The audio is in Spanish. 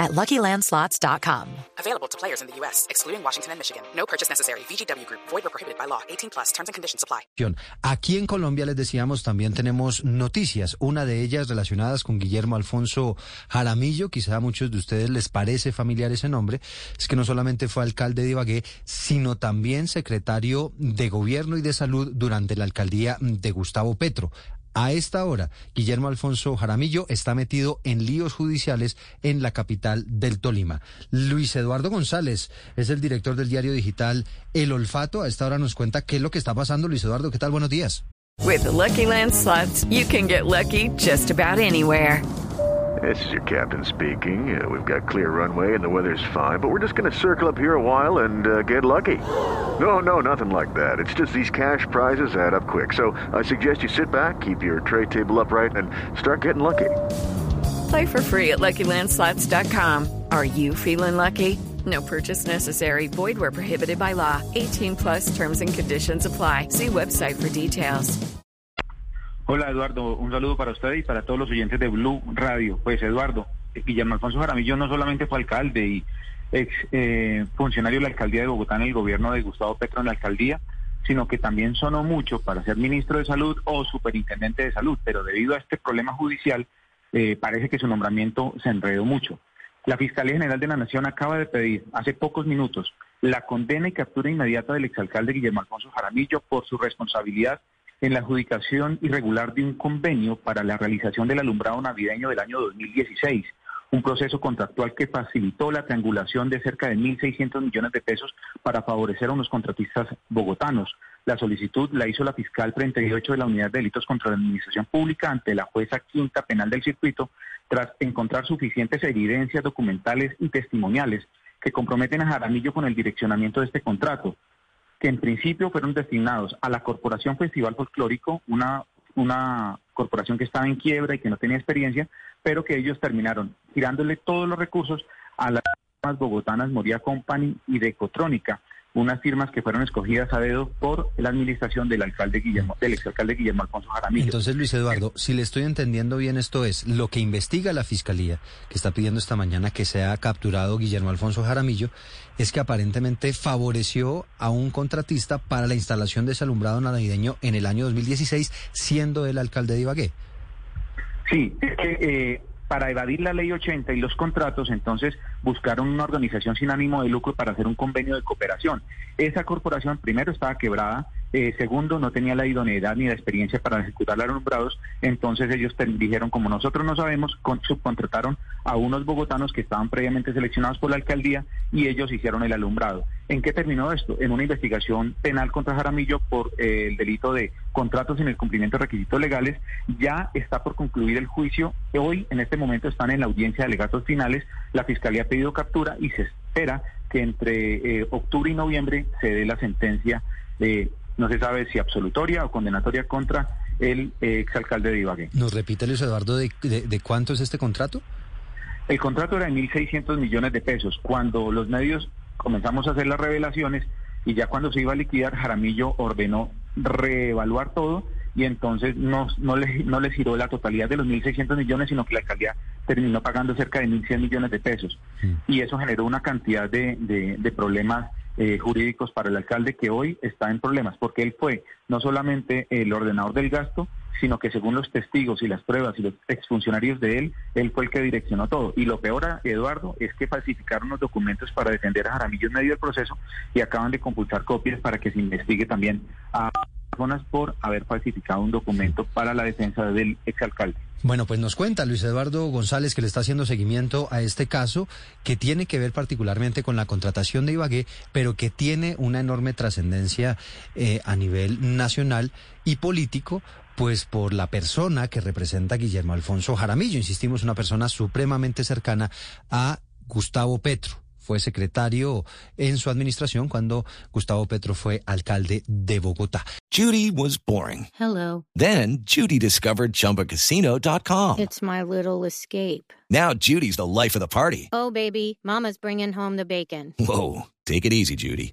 at LuckyLandSlots.com. Available to players in the U.S., excluding Washington and Michigan. No purchase necessary. VGW Group. Void or prohibited by law. 18 plus. Terms and conditions apply. Aquí en Colombia, les decíamos, también tenemos noticias. Una de ellas relacionadas con Guillermo Alfonso Jaramillo. Quizá a muchos de ustedes les parece familiar ese nombre. Es que no solamente fue alcalde de Ibagué, sino también secretario de Gobierno y de Salud durante la alcaldía de Gustavo Petro. A esta hora, Guillermo Alfonso Jaramillo está metido en líos judiciales en la capital del Tolima. Luis Eduardo González es el director del diario digital El Olfato. A esta hora nos cuenta qué es lo que está pasando. Luis Eduardo, ¿qué tal? Buenos días. With the Lucky Land slots, you can get lucky just about anywhere. This is your captain speaking. Uh, we've got clear runway and the weather's fine, but we're just going to circle up here a while and uh, get lucky. No, no, nothing like that. It's just these cash prizes add up quick. So I suggest you sit back, keep your tray table upright, and start getting lucky. Play for free at LuckyLandSlots.com. Are you feeling lucky? No purchase necessary. Void where prohibited by law. 18 plus terms and conditions apply. See website for details. Hola Eduardo, un saludo para usted y para todos los oyentes de Blue Radio. Pues Eduardo, Guillermo Alfonso Jaramillo no solamente fue alcalde y ex eh, funcionario de la alcaldía de Bogotá en el gobierno de Gustavo Petro en la alcaldía, sino que también sonó mucho para ser ministro de salud o superintendente de salud, pero debido a este problema judicial eh, parece que su nombramiento se enredó mucho. La Fiscalía General de la Nación acaba de pedir hace pocos minutos la condena y captura inmediata del exalcalde Guillermo Alfonso Jaramillo por su responsabilidad en la adjudicación irregular de un convenio para la realización del alumbrado navideño del año 2016, un proceso contractual que facilitó la triangulación de cerca de 1.600 millones de pesos para favorecer a unos contratistas bogotanos. La solicitud la hizo la fiscal 38 de la Unidad de Delitos contra la Administración Pública ante la jueza quinta penal del circuito, tras encontrar suficientes evidencias documentales y testimoniales que comprometen a Jaramillo con el direccionamiento de este contrato que en principio fueron destinados a la Corporación Festival Folclórico, una, una corporación que estaba en quiebra y que no tenía experiencia, pero que ellos terminaron tirándole todos los recursos a las bogotanas Moria Company y de unas firmas que fueron escogidas a dedo por la administración del alcalde Guillermo, del exalcalde Guillermo Alfonso Jaramillo. Entonces, Luis Eduardo, si le estoy entendiendo bien, esto es lo que investiga la fiscalía, que está pidiendo esta mañana que sea capturado Guillermo Alfonso Jaramillo, es que aparentemente favoreció a un contratista para la instalación de ese alumbrado navideño en el año 2016, siendo el alcalde de Ibagué. Sí, es que eh, para evadir la ley 80 y los contratos, entonces buscaron una organización sin ánimo de lucro para hacer un convenio de cooperación. Esa corporación primero estaba quebrada, eh, segundo no tenía la idoneidad ni la experiencia para ejecutar los alumbrados, entonces ellos dijeron, como nosotros no sabemos, subcontrataron a unos bogotanos que estaban previamente seleccionados por la alcaldía y ellos hicieron el alumbrado. ¿En qué terminó esto? En una investigación penal contra Jaramillo por eh, el delito de contratos sin el cumplimiento de requisitos legales. Ya está por concluir el juicio. Hoy, en este momento, están en la audiencia de alegatos finales. La Fiscalía ha pedido captura y se espera que entre eh, octubre y noviembre se dé la sentencia de, no se sabe si absolutoria o condenatoria contra el eh, exalcalde de Ibagué. ¿Nos repite, Luis Eduardo, de, de cuánto es este contrato? El contrato era de 1.600 millones de pesos. Cuando los medios comenzamos a hacer las revelaciones y ya cuando se iba a liquidar, Jaramillo ordenó reevaluar todo y entonces no, no, le, no le giró la totalidad de los 1.600 millones, sino que la alcaldía terminó pagando cerca de 1.100 millones de pesos. Y eso generó una cantidad de, de, problemas eh, jurídicos para el alcalde que hoy está en problemas, porque él fue no solamente el ordenador del gasto, sino que según los testigos y las pruebas y los exfuncionarios de él, él fue el que direccionó todo. Y lo peor, Eduardo, es que falsificaron los documentos para defender a Jaramillo en medio del proceso y acaban de compulsar copias para que se investigue también a personas por haber falsificado un documento para la defensa del exalcalde. Bueno, pues nos cuenta Luis Eduardo González que le está haciendo seguimiento a este caso que tiene que ver particularmente con la contratación de Ibagué, pero que tiene una enorme trascendencia eh, a nivel nacional y político, pues por la persona que representa Guillermo Alfonso Jaramillo, insistimos, una persona supremamente cercana a Gustavo Petro fue secretario en su administración cuando Gustavo Petro fue alcalde de Bogotá. Judy was boring. Hello. Then Judy discovered ChumbaCasino.com. It's my little escape. Now Judy's the life of the party. Oh, baby, Mama's bringing home the bacon. Whoa, take it easy, Judy.